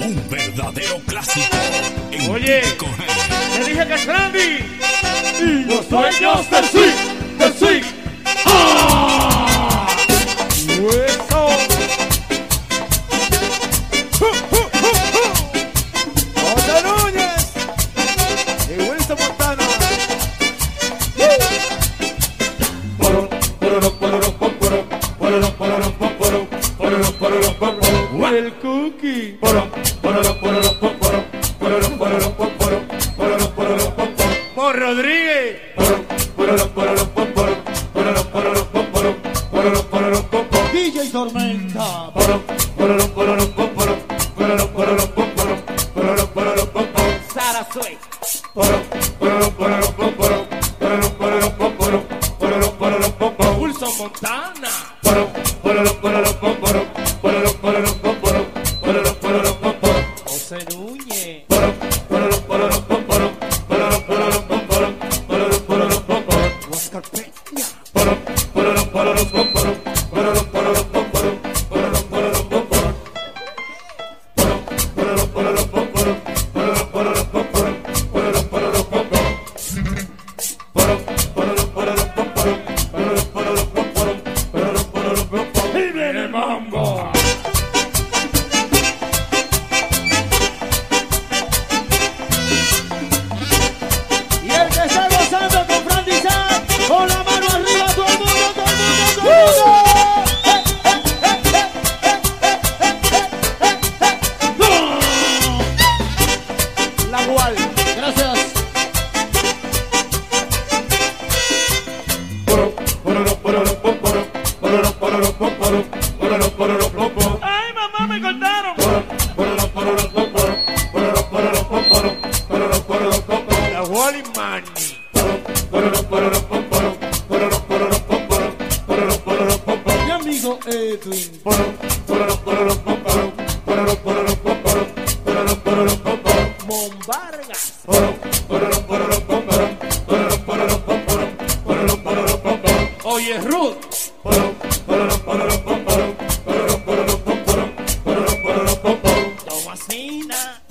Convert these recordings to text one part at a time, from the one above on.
Un verdadero clásico. En Oye, te dije que es Randy. Y los dueños del swing, del swing. Sneena.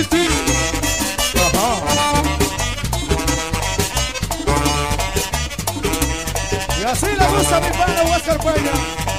Y así le gusta mi pana Huáscar Peña.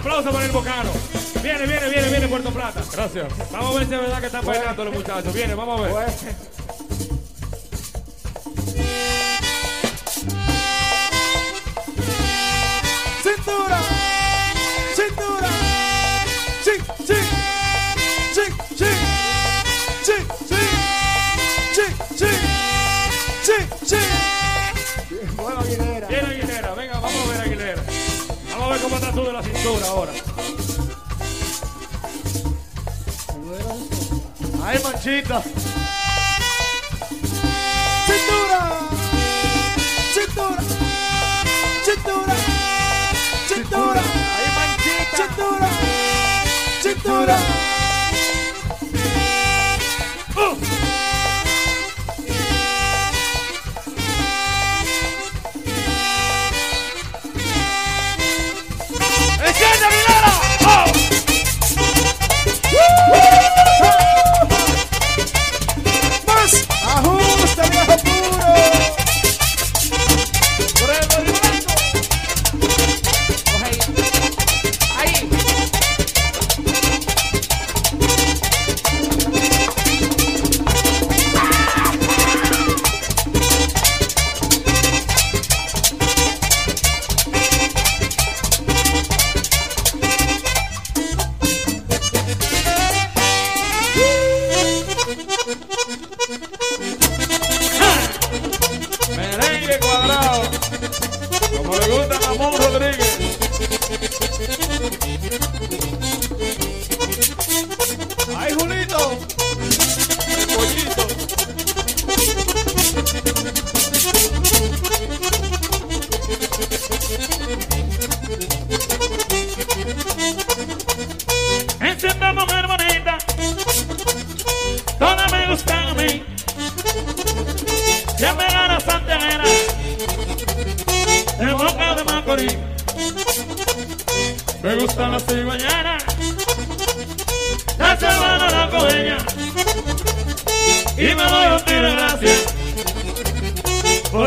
aplauso para el bocano. Viene, viene, viene, viene Puerto Plata. Gracias. Vamos a ver si es verdad que están bailando los muchachos. Viene, vamos a ver. Pues, brazo de la cintura ahora. Ay, manchita.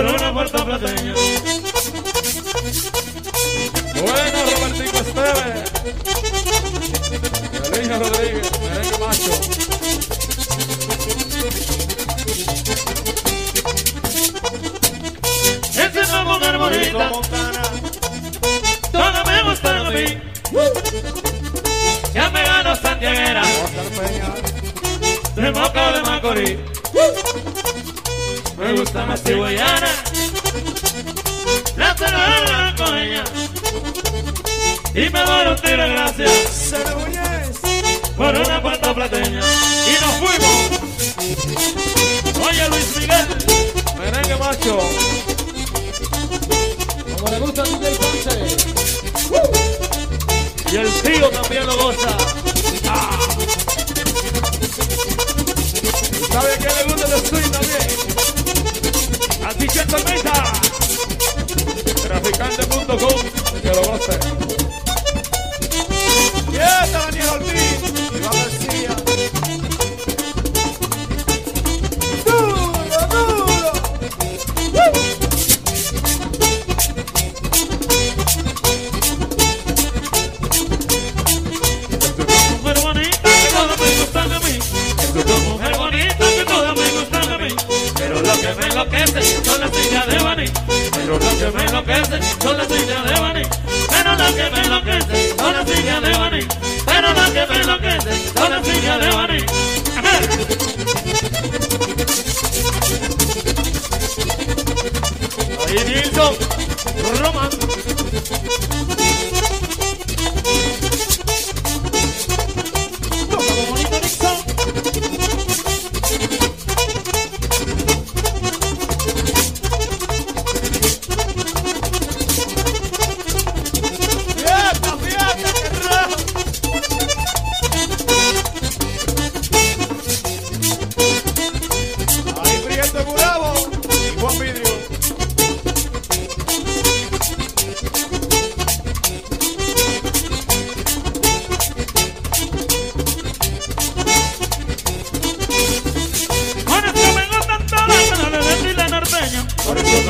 corona puertoplateña. Bueno, Robertico Esteves. Feliz Rodríguez, merengue macho.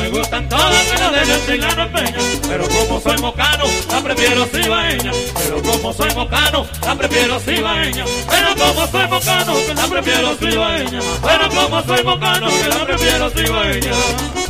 me gustan todas menos de la cigano peña. Pero como soy mocano, la prefiero cibaeña. Pero como soy mocano, la prefiero cibaeña. Pero como soy mocano, que la prefiero cibaeña. Pero como soy mocano, que la prefiero cibaeña.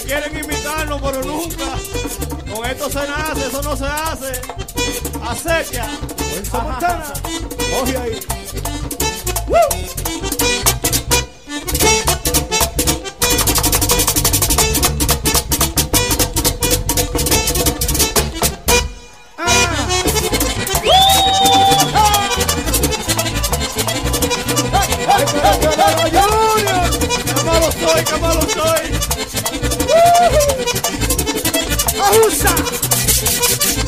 quieren imitarnos, pero nunca. Con esto se nace, eso no se hace. Acequia. Montana. Coge ahí. ¡Woo! Camalo soy, Camalo soy. Lisa.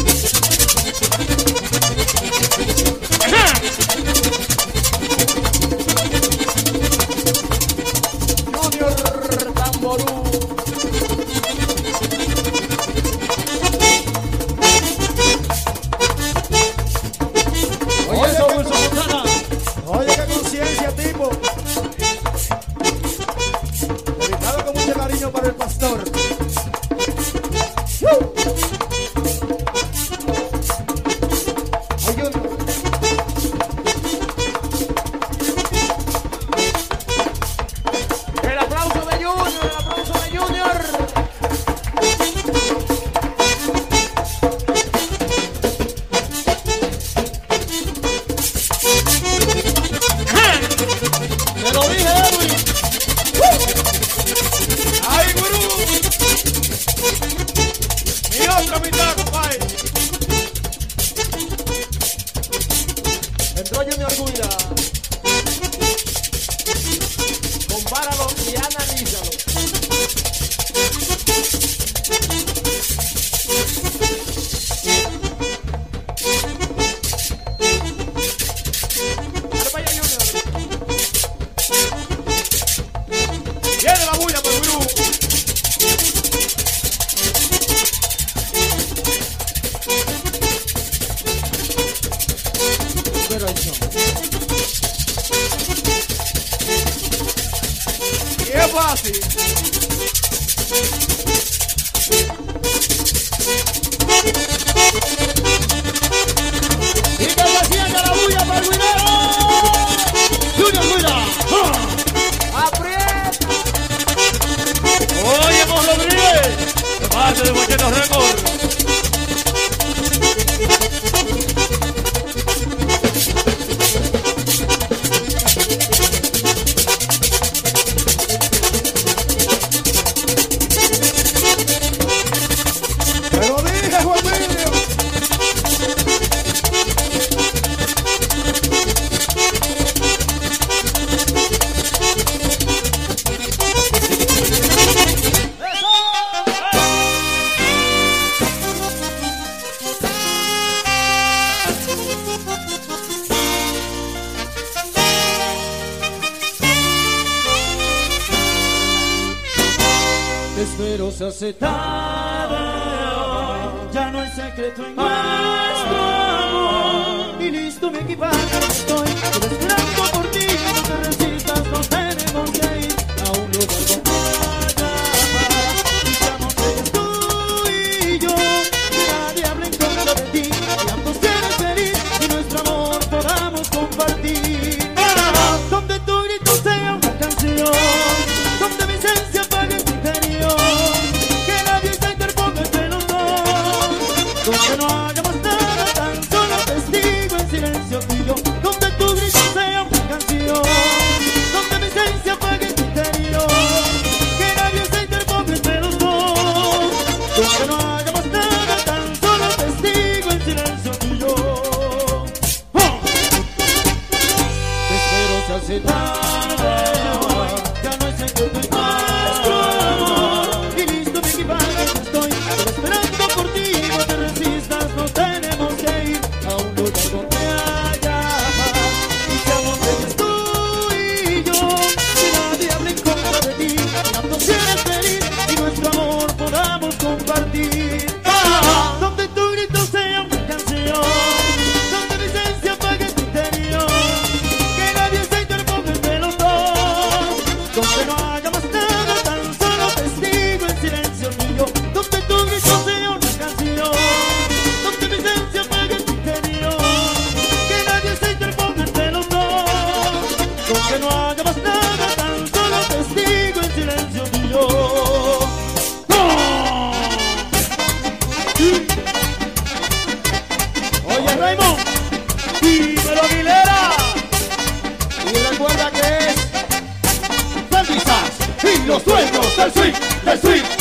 Dueños del swing,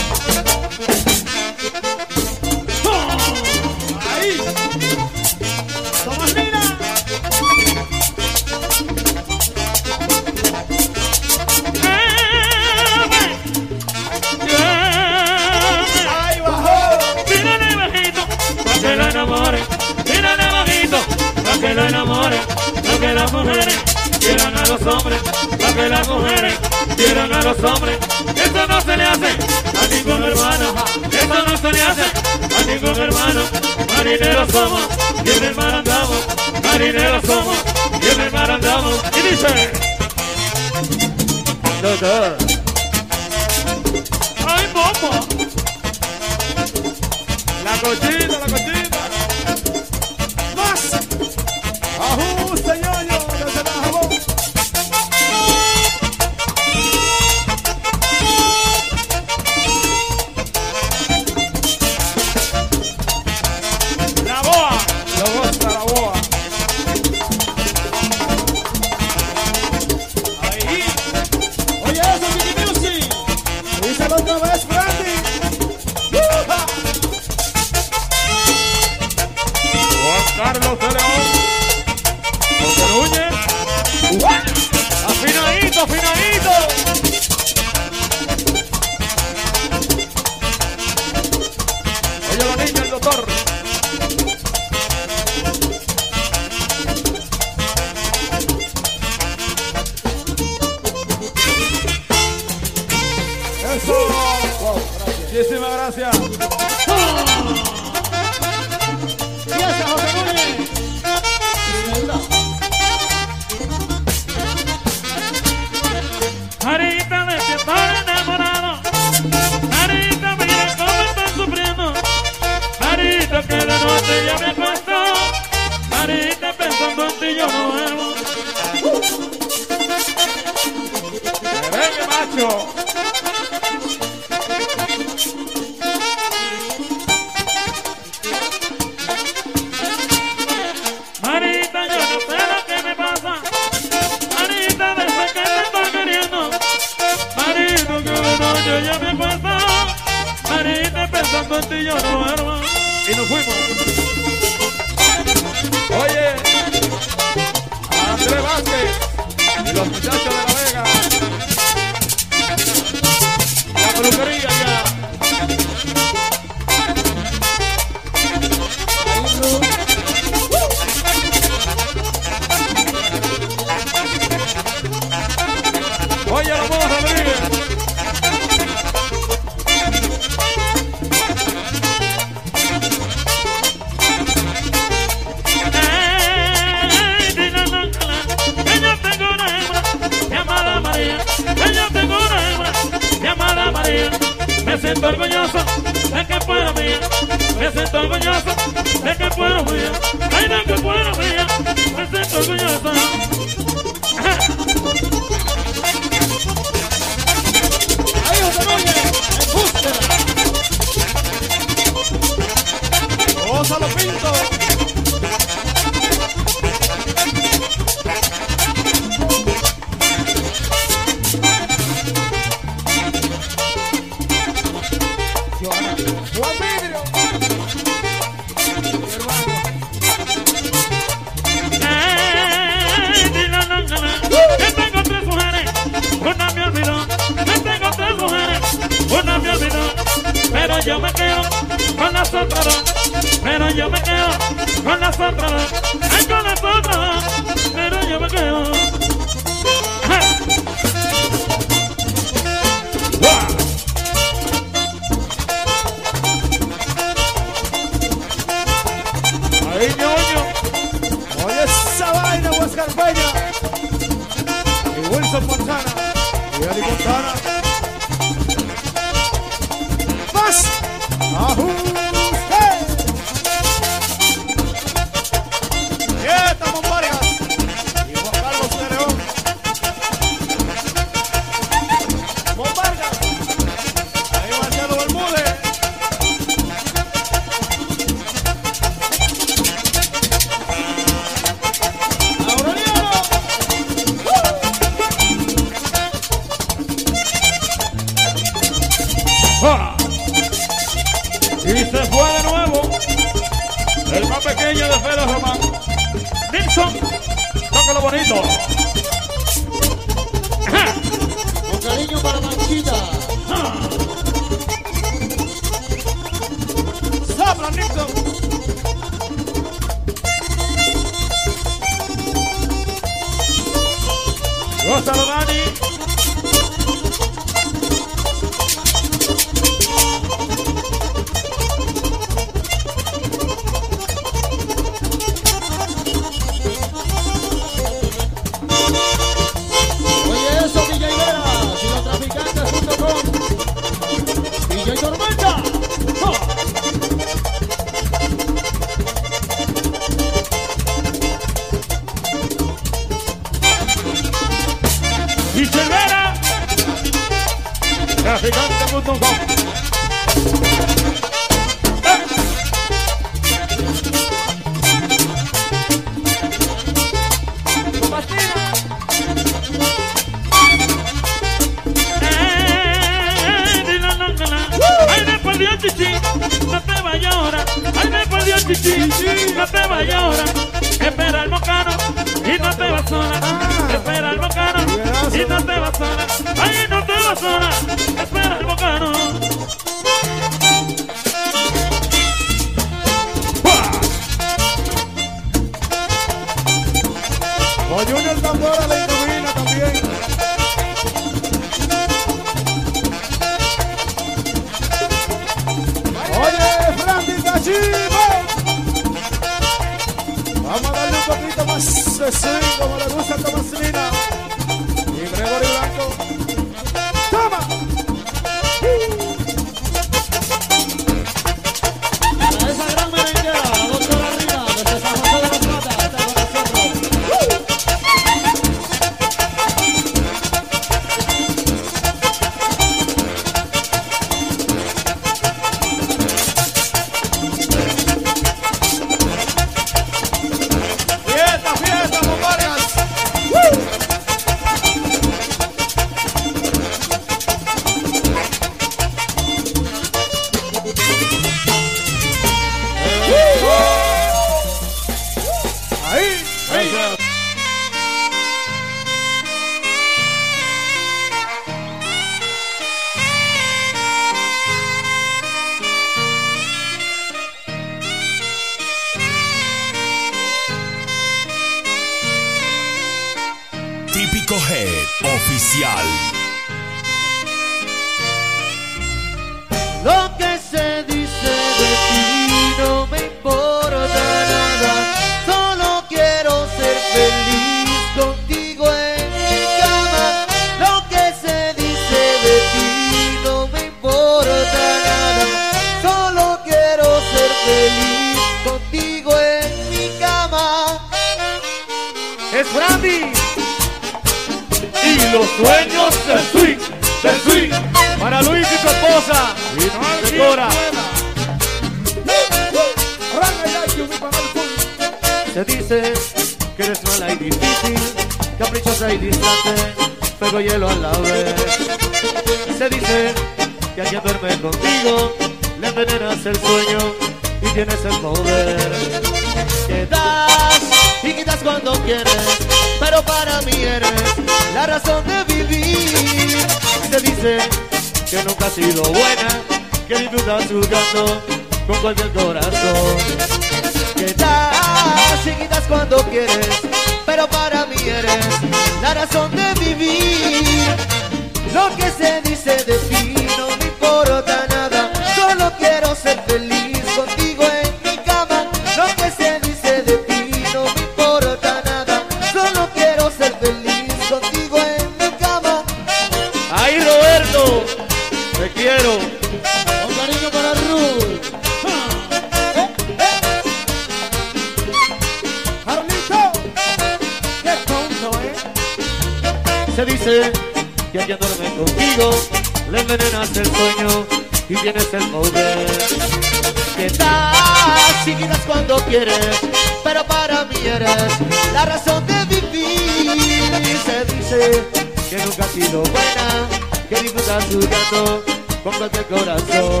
Que das y quitas cuando quieres, pero para mí eres la razón de vivir. Y se dice que nunca has sido buena, que disfrutas jugando con el corazón.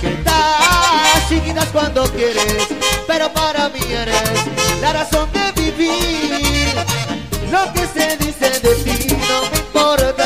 Que das y quitas cuando quieres, pero para mí eres la razón de vivir. Lo que se dice de ti no me importa.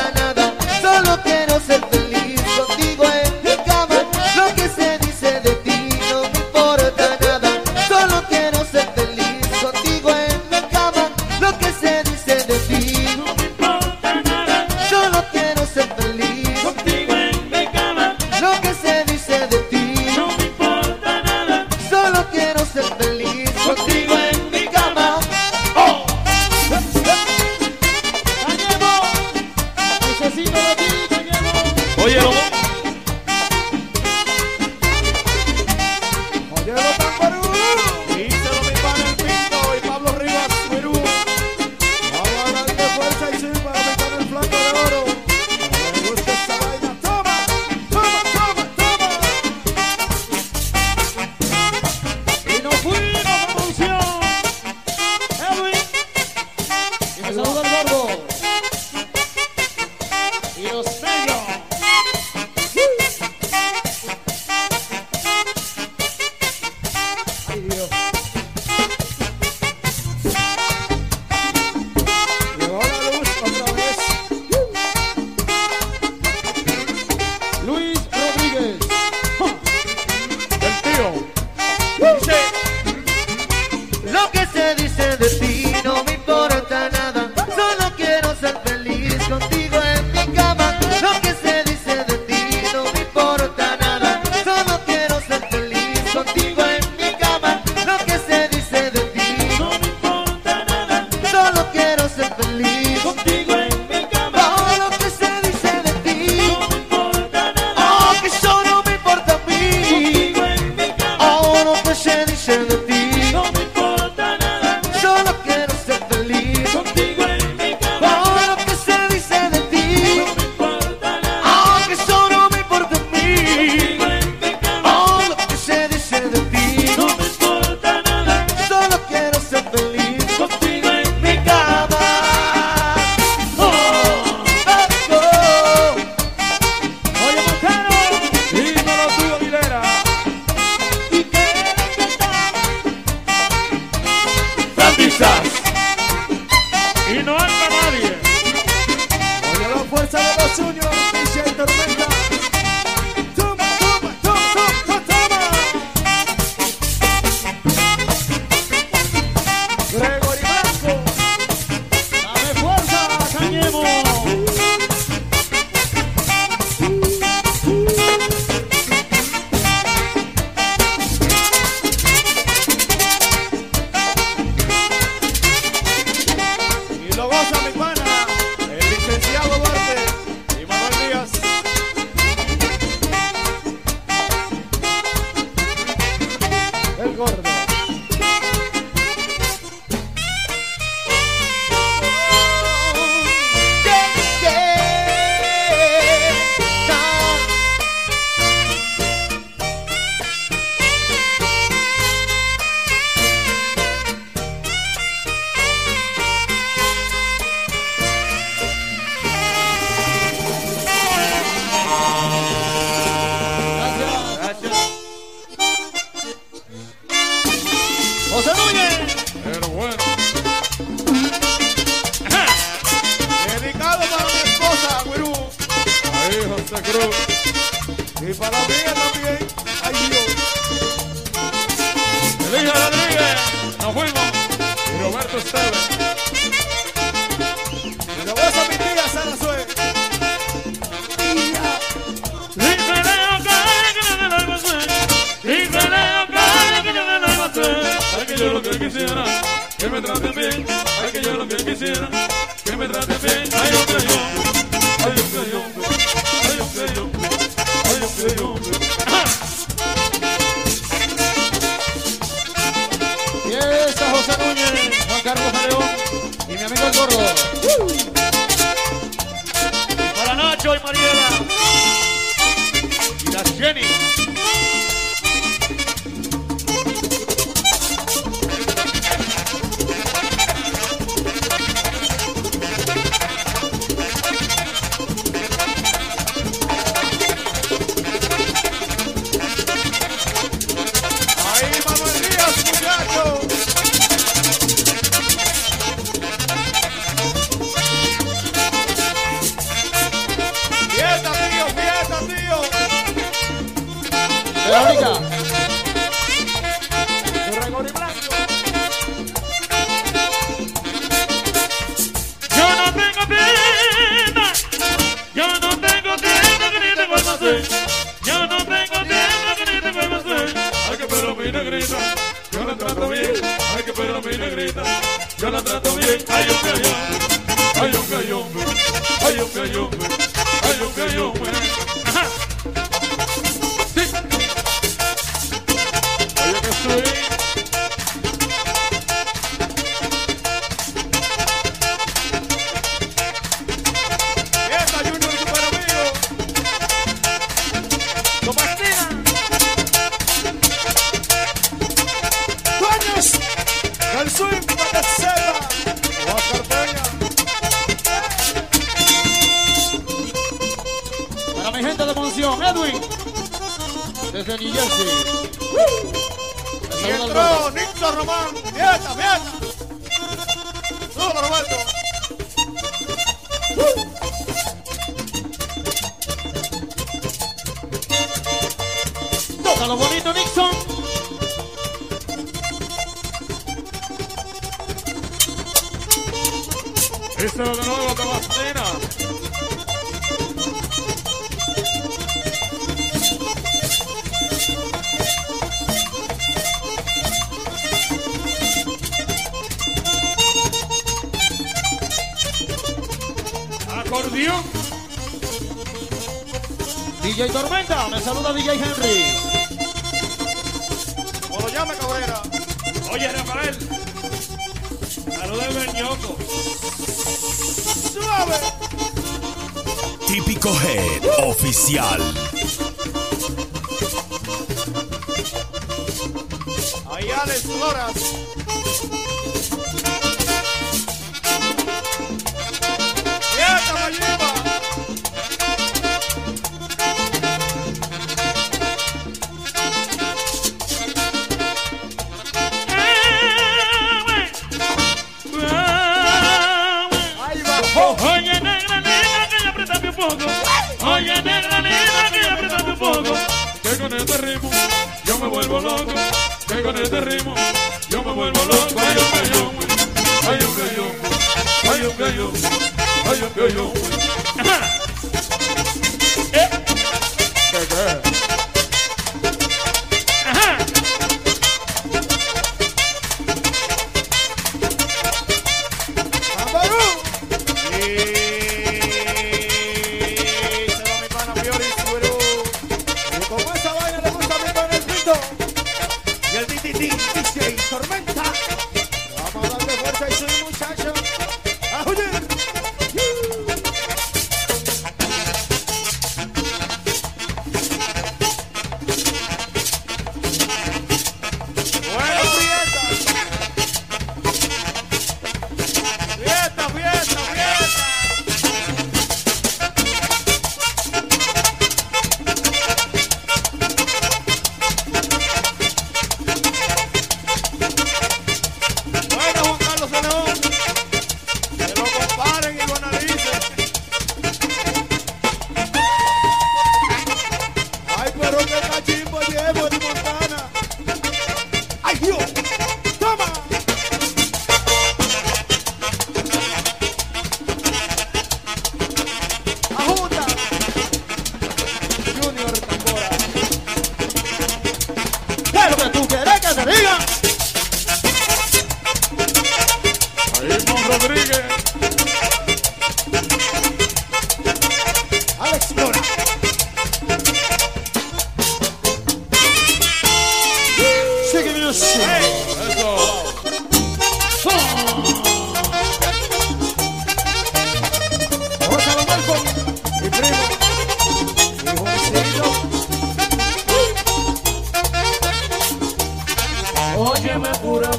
Ahí Alex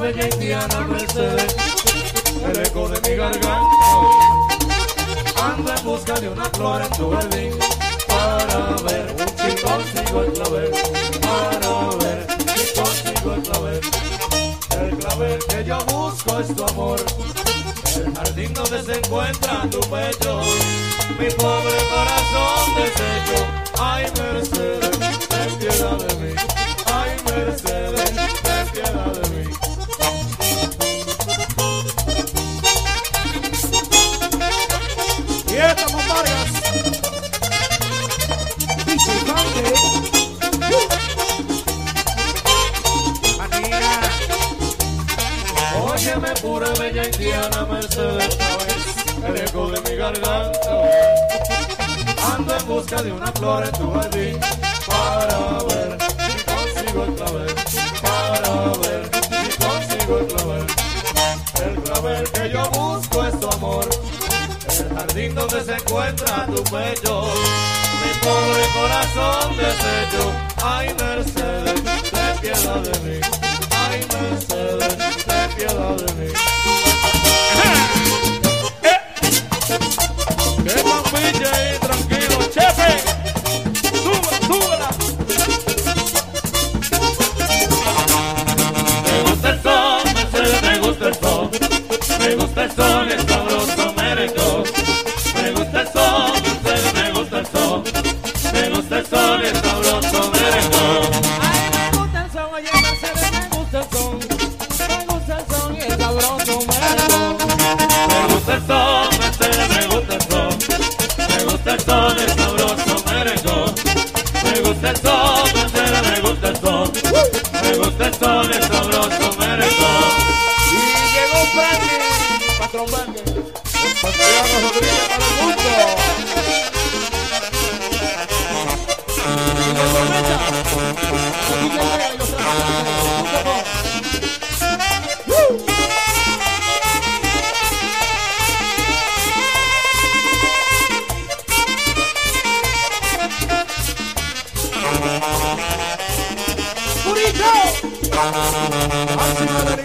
bella indiana Mercedes, el eco de mi garganta. Anda en busca de una flor en tu jardín, para ver un chico el clavel, para ver un el clavel. El clavel que yo busco es tu amor, el jardín donde se encuentra tu pecho, mi pobre corazón deshecho. Ay, Mercedes, entienda de mí. busca de una flor en tu jardín para ver si consigo el clavel, para ver si consigo el clavel. El clavel que yo busco es tu amor, el jardín donde se encuentra tu pecho. Mi pobre corazón de sello, ay Mercedes, ten piedad de mí. Angelito. Angelito.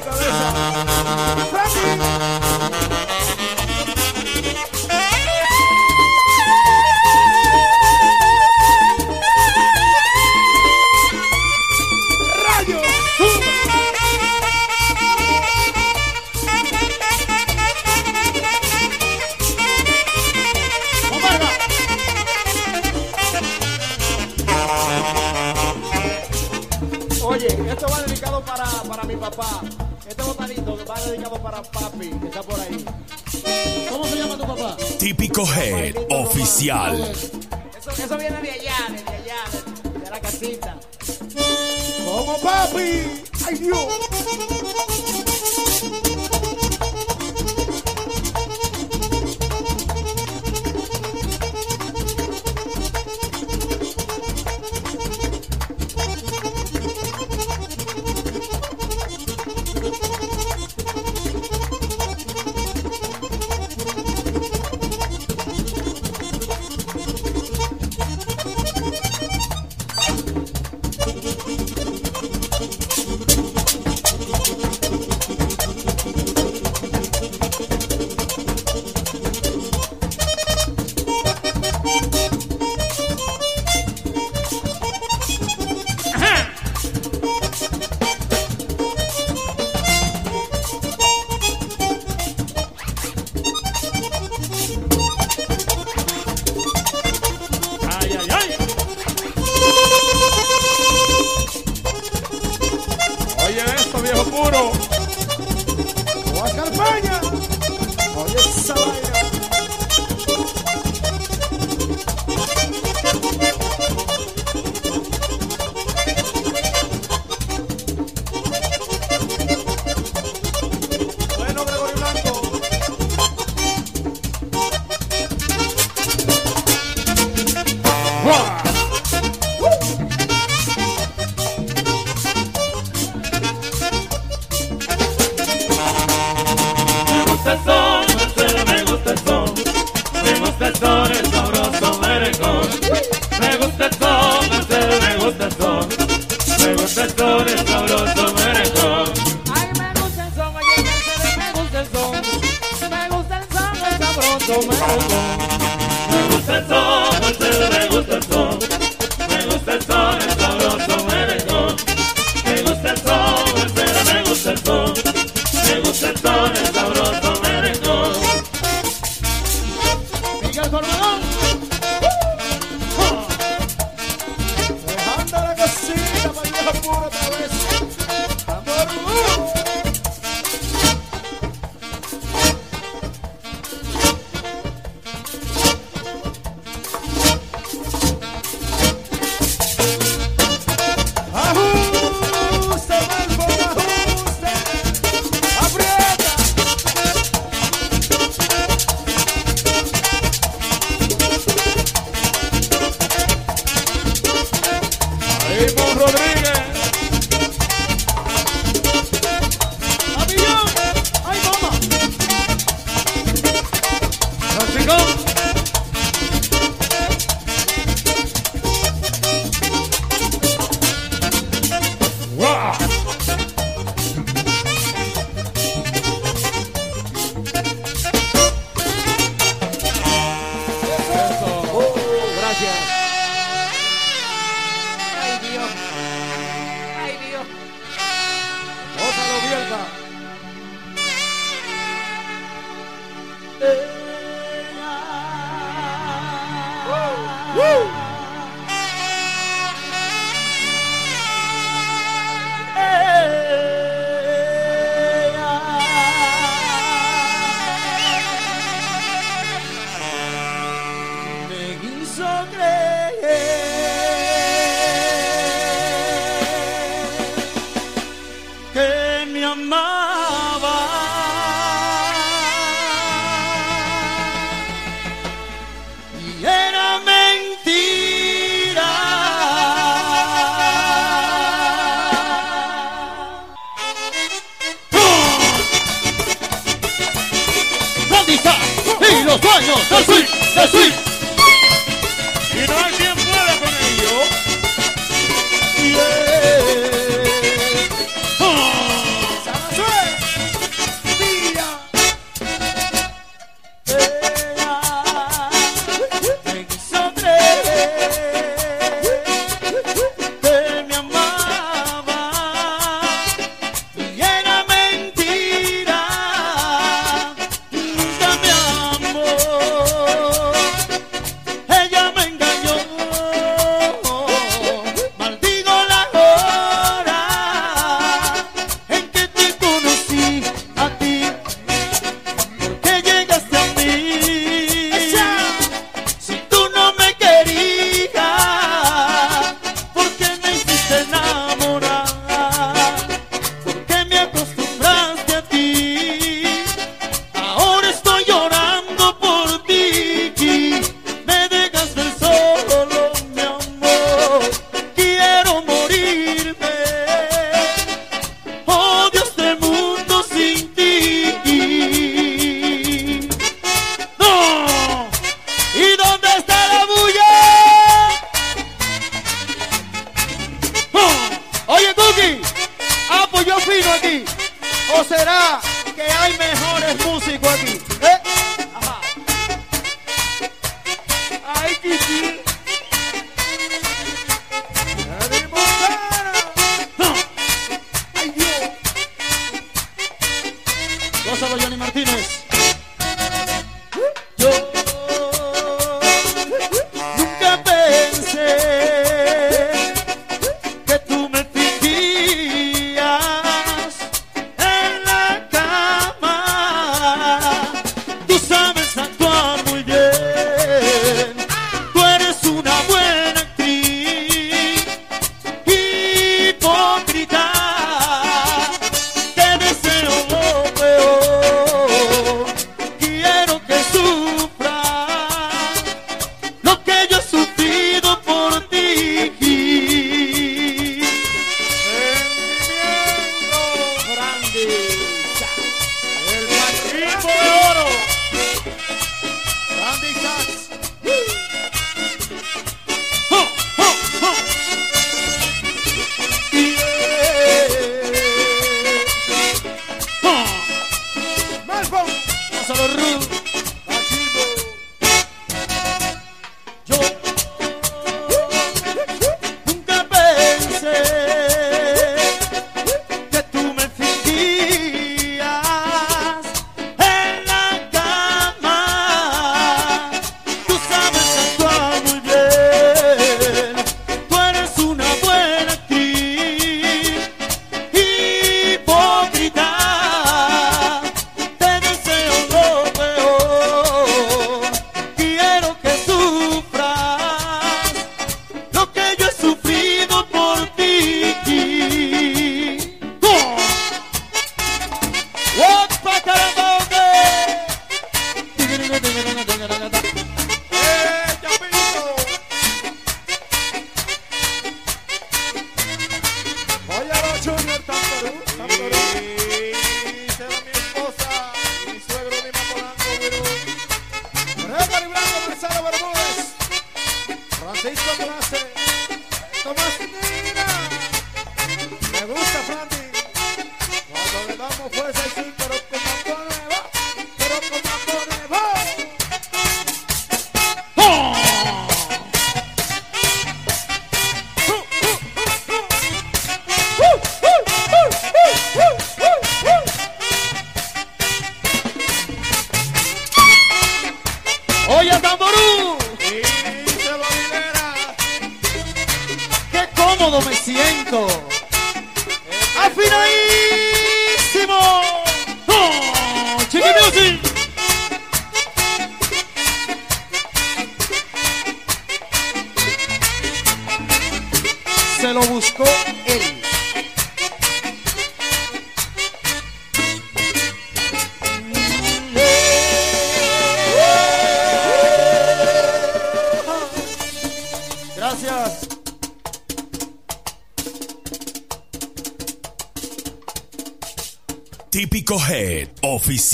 los actores.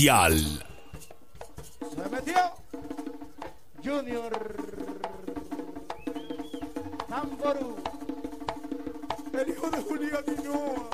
Mundial. Se metió Junior Tamboru, el hijo de Julián Dinoa.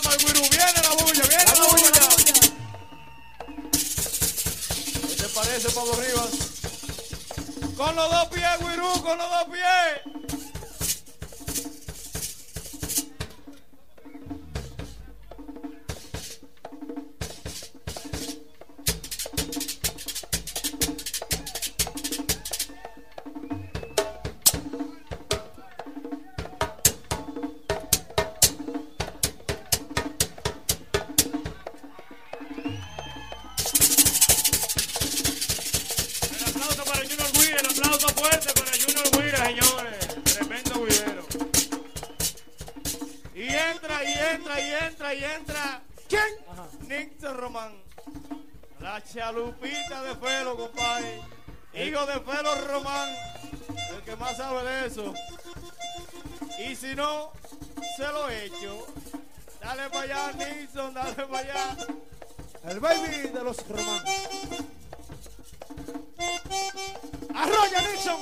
para el guirú, viene la bulla, viene la, bulla. ¿Qué te parece, Pablo Rivas? Con los dos pies, guirú, con los dos pies. Dale para allá, Nilsson, dale para allá. El baby de los romanos. Arroya, Nilsson.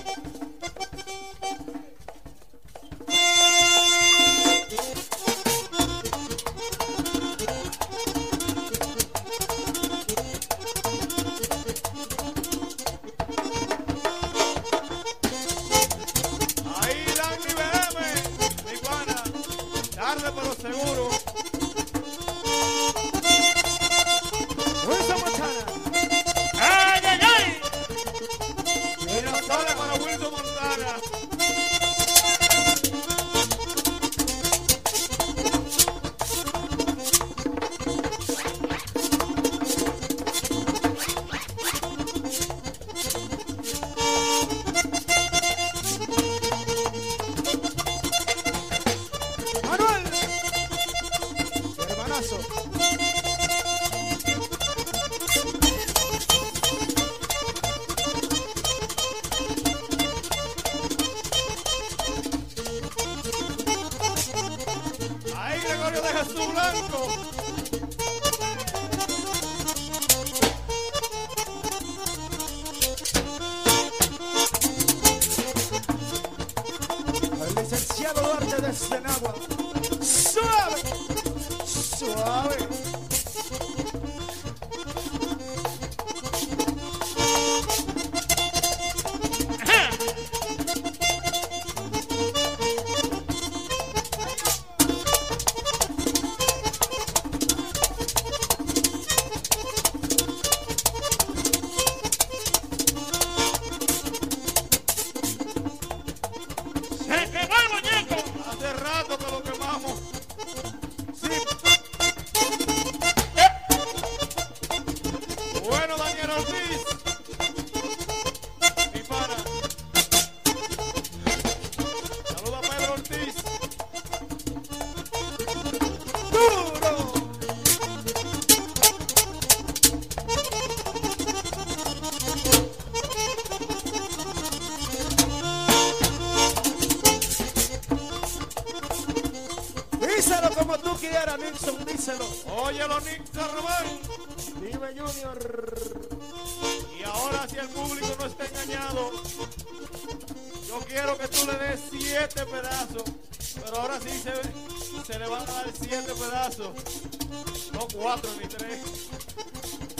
No cuatro ni tres.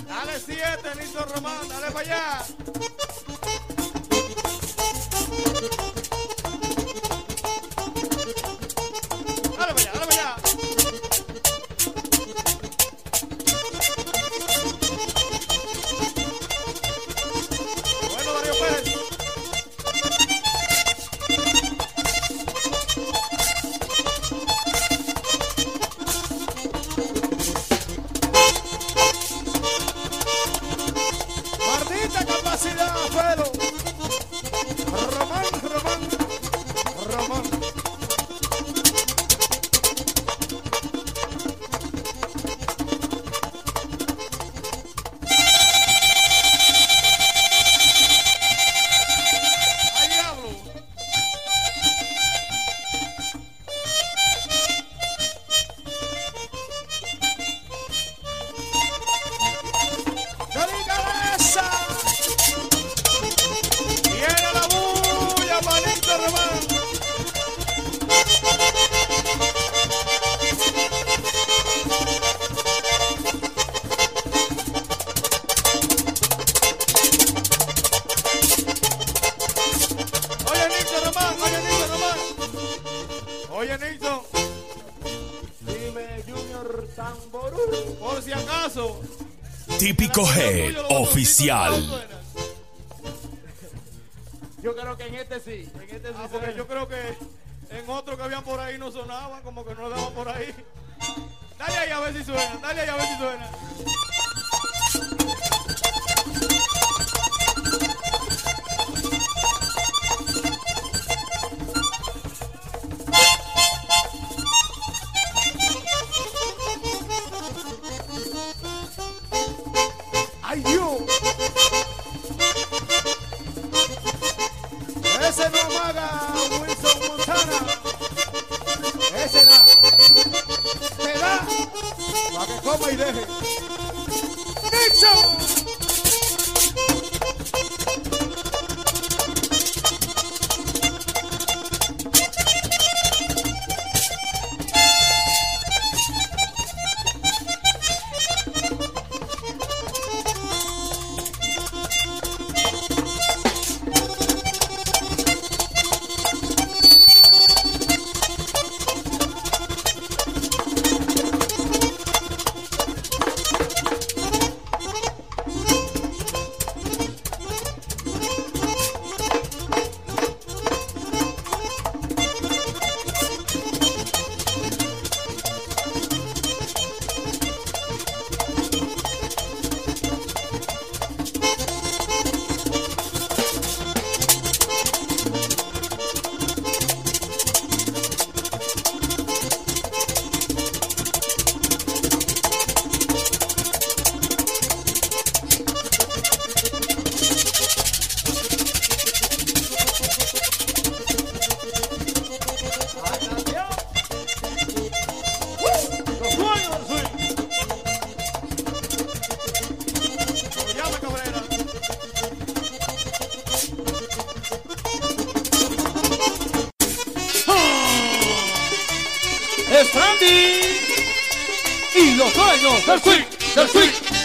Dale siete, listo Román, dale para allá. Yo creo que en este sí, en este sí, porque yo creo que en otro que habían por ahí no sonaba. como los dueños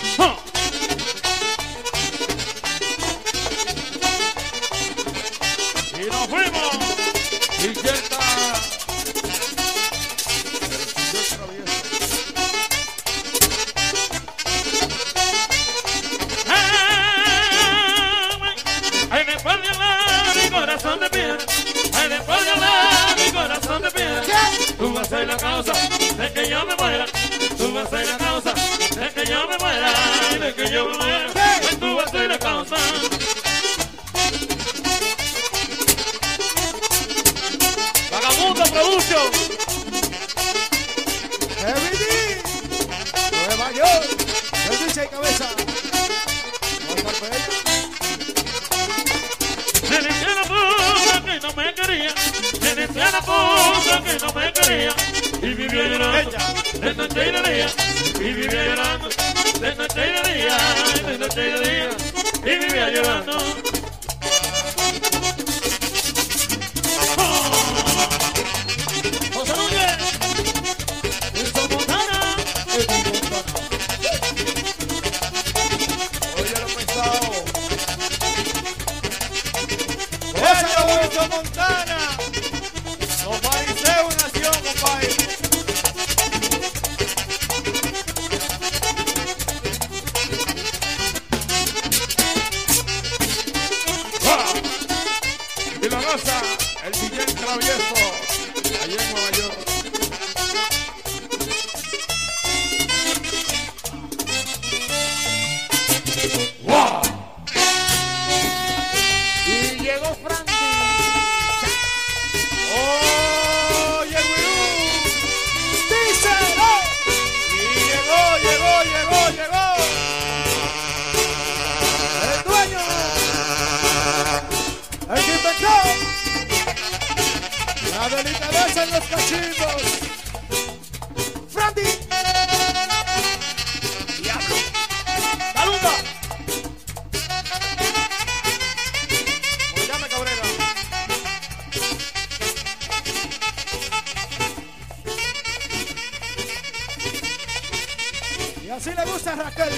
Raquel,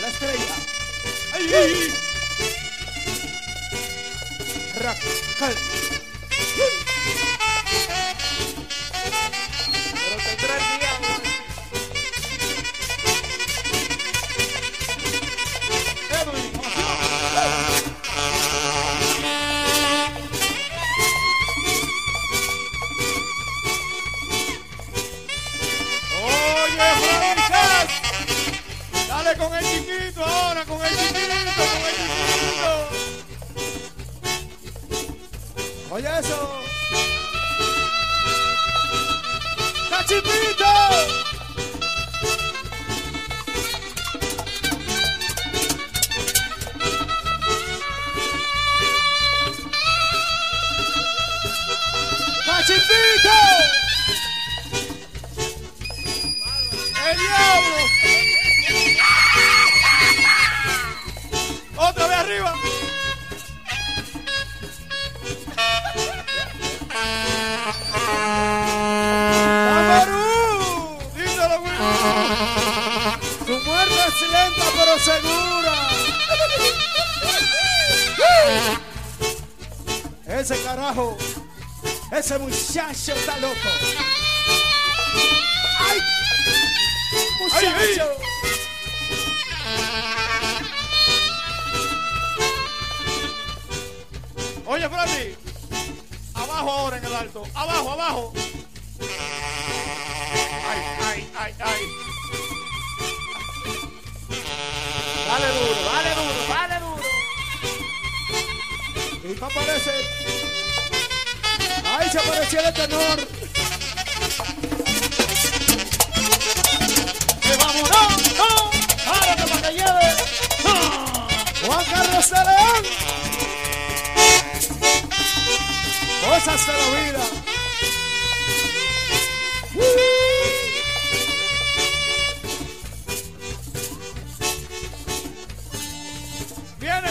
la estrella. ¡Ay,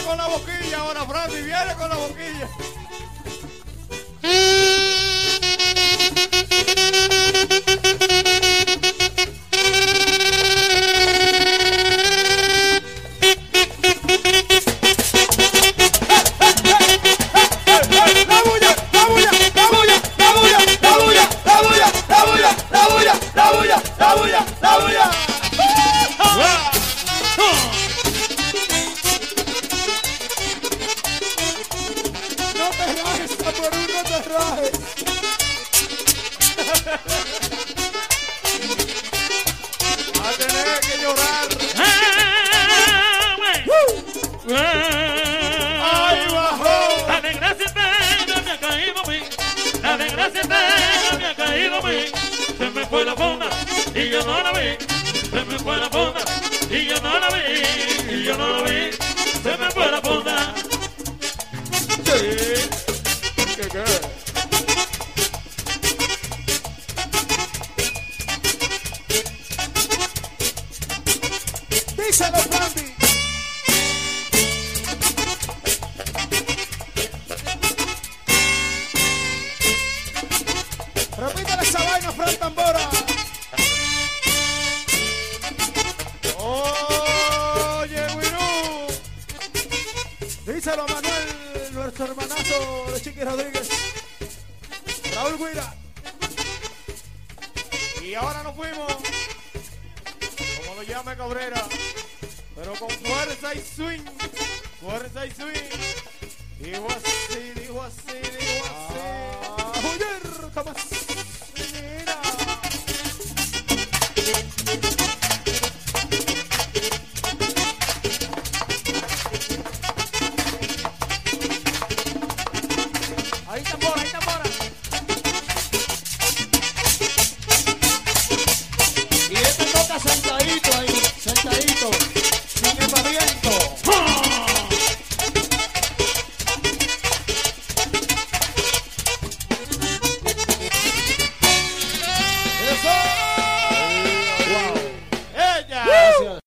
viene con la boquilla ahora, Francis, viene con la boquilla. Mm.